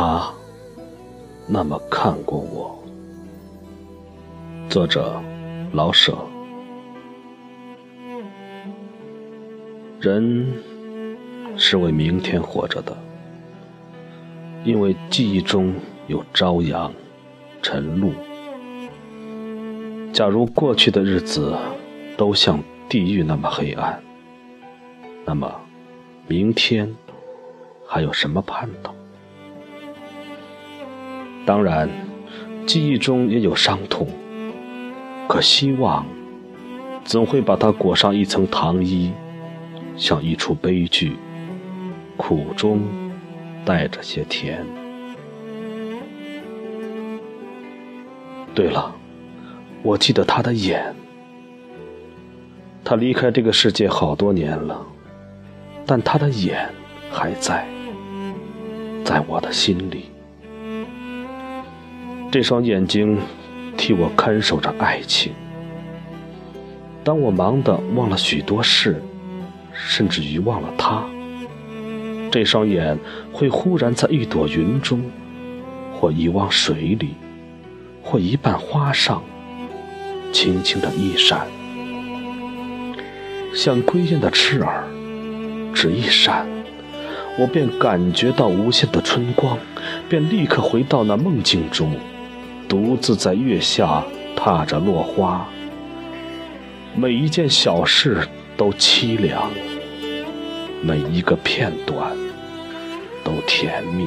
他那么看过我。作者：老舍。人是为明天活着的，因为记忆中有朝阳、晨露。假如过去的日子都像地狱那么黑暗，那么明天还有什么盼头？当然，记忆中也有伤痛，可希望总会把它裹上一层糖衣，像一出悲剧，苦中带着些甜。对了。我记得他的眼，他离开这个世界好多年了，但他的眼还在，在我的心里。这双眼睛替我看守着爱情。当我忙得忘了许多事，甚至于忘了他，这双眼会忽然在一朵云中，或一汪水里，或一瓣花上。轻轻的一闪，像归雁的翅儿，只一闪，我便感觉到无限的春光，便立刻回到那梦境中，独自在月下踏着落花。每一件小事都凄凉，每一个片段都甜蜜。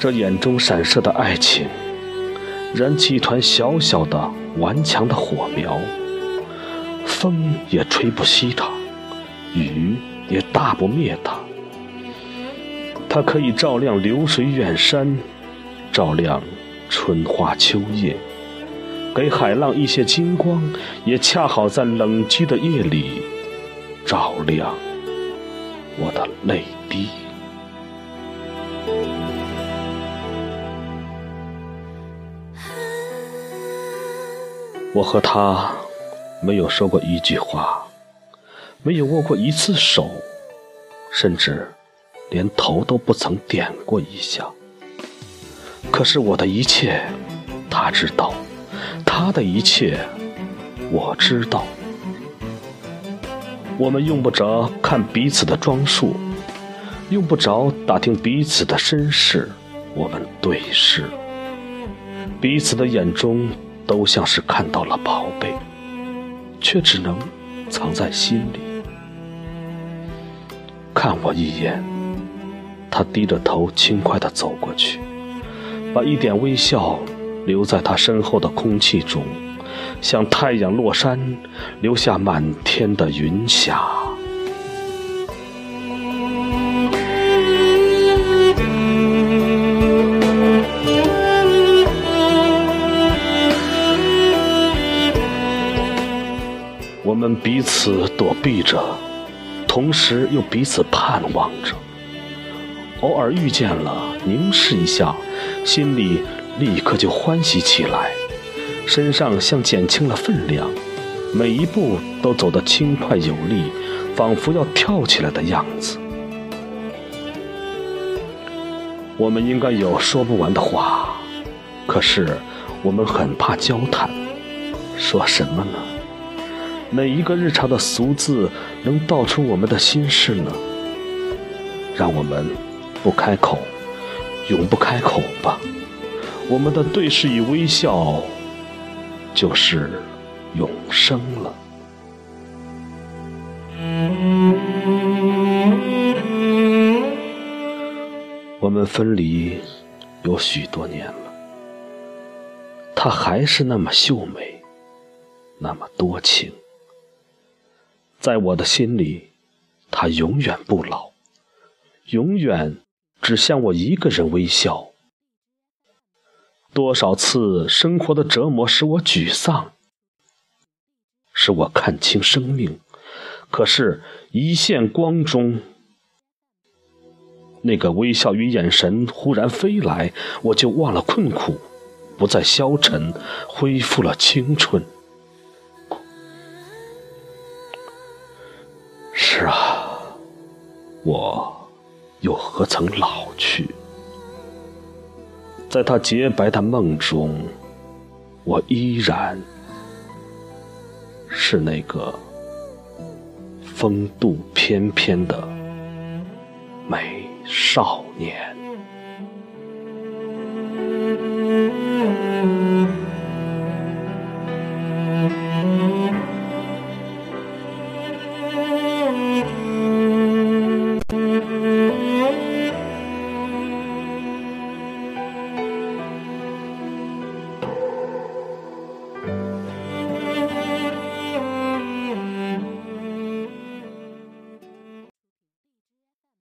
这眼中闪烁的爱情。燃起一团小小的、顽强的火苗，风也吹不熄它，雨也打不灭它。它可以照亮流水远山，照亮春花秋叶，给海浪一些金光，也恰好在冷寂的夜里照亮我的泪滴。我和他没有说过一句话，没有握过一次手，甚至连头都不曾点过一下。可是我的一切，他知道；他的一切，我知道。我们用不着看彼此的装束，用不着打听彼此的身世，我们对视，彼此的眼中。都像是看到了宝贝，却只能藏在心里。看我一眼，他低着头轻快地走过去，把一点微笑留在他身后的空气中，像太阳落山，留下满天的云霞。我们彼此躲避着，同时又彼此盼望着。偶尔遇见了，凝视一下，心里立刻就欢喜起来，身上像减轻了分量，每一步都走得轻快有力，仿佛要跳起来的样子。我们应该有说不完的话，可是我们很怕交谈，说什么呢？哪一个日常的俗字能道出我们的心事呢？让我们不开口，永不开口吧。我们的对视与微笑，就是永生了。我们分离有许多年了，她还是那么秀美，那么多情。在我的心里，他永远不老，永远只向我一个人微笑。多少次生活的折磨使我沮丧，使我看清生命。可是，一线光中，那个微笑与眼神忽然飞来，我就忘了困苦，不再消沉，恢复了青春。是啊，我又何曾老去？在他洁白的梦中，我依然是那个风度翩翩的美少年。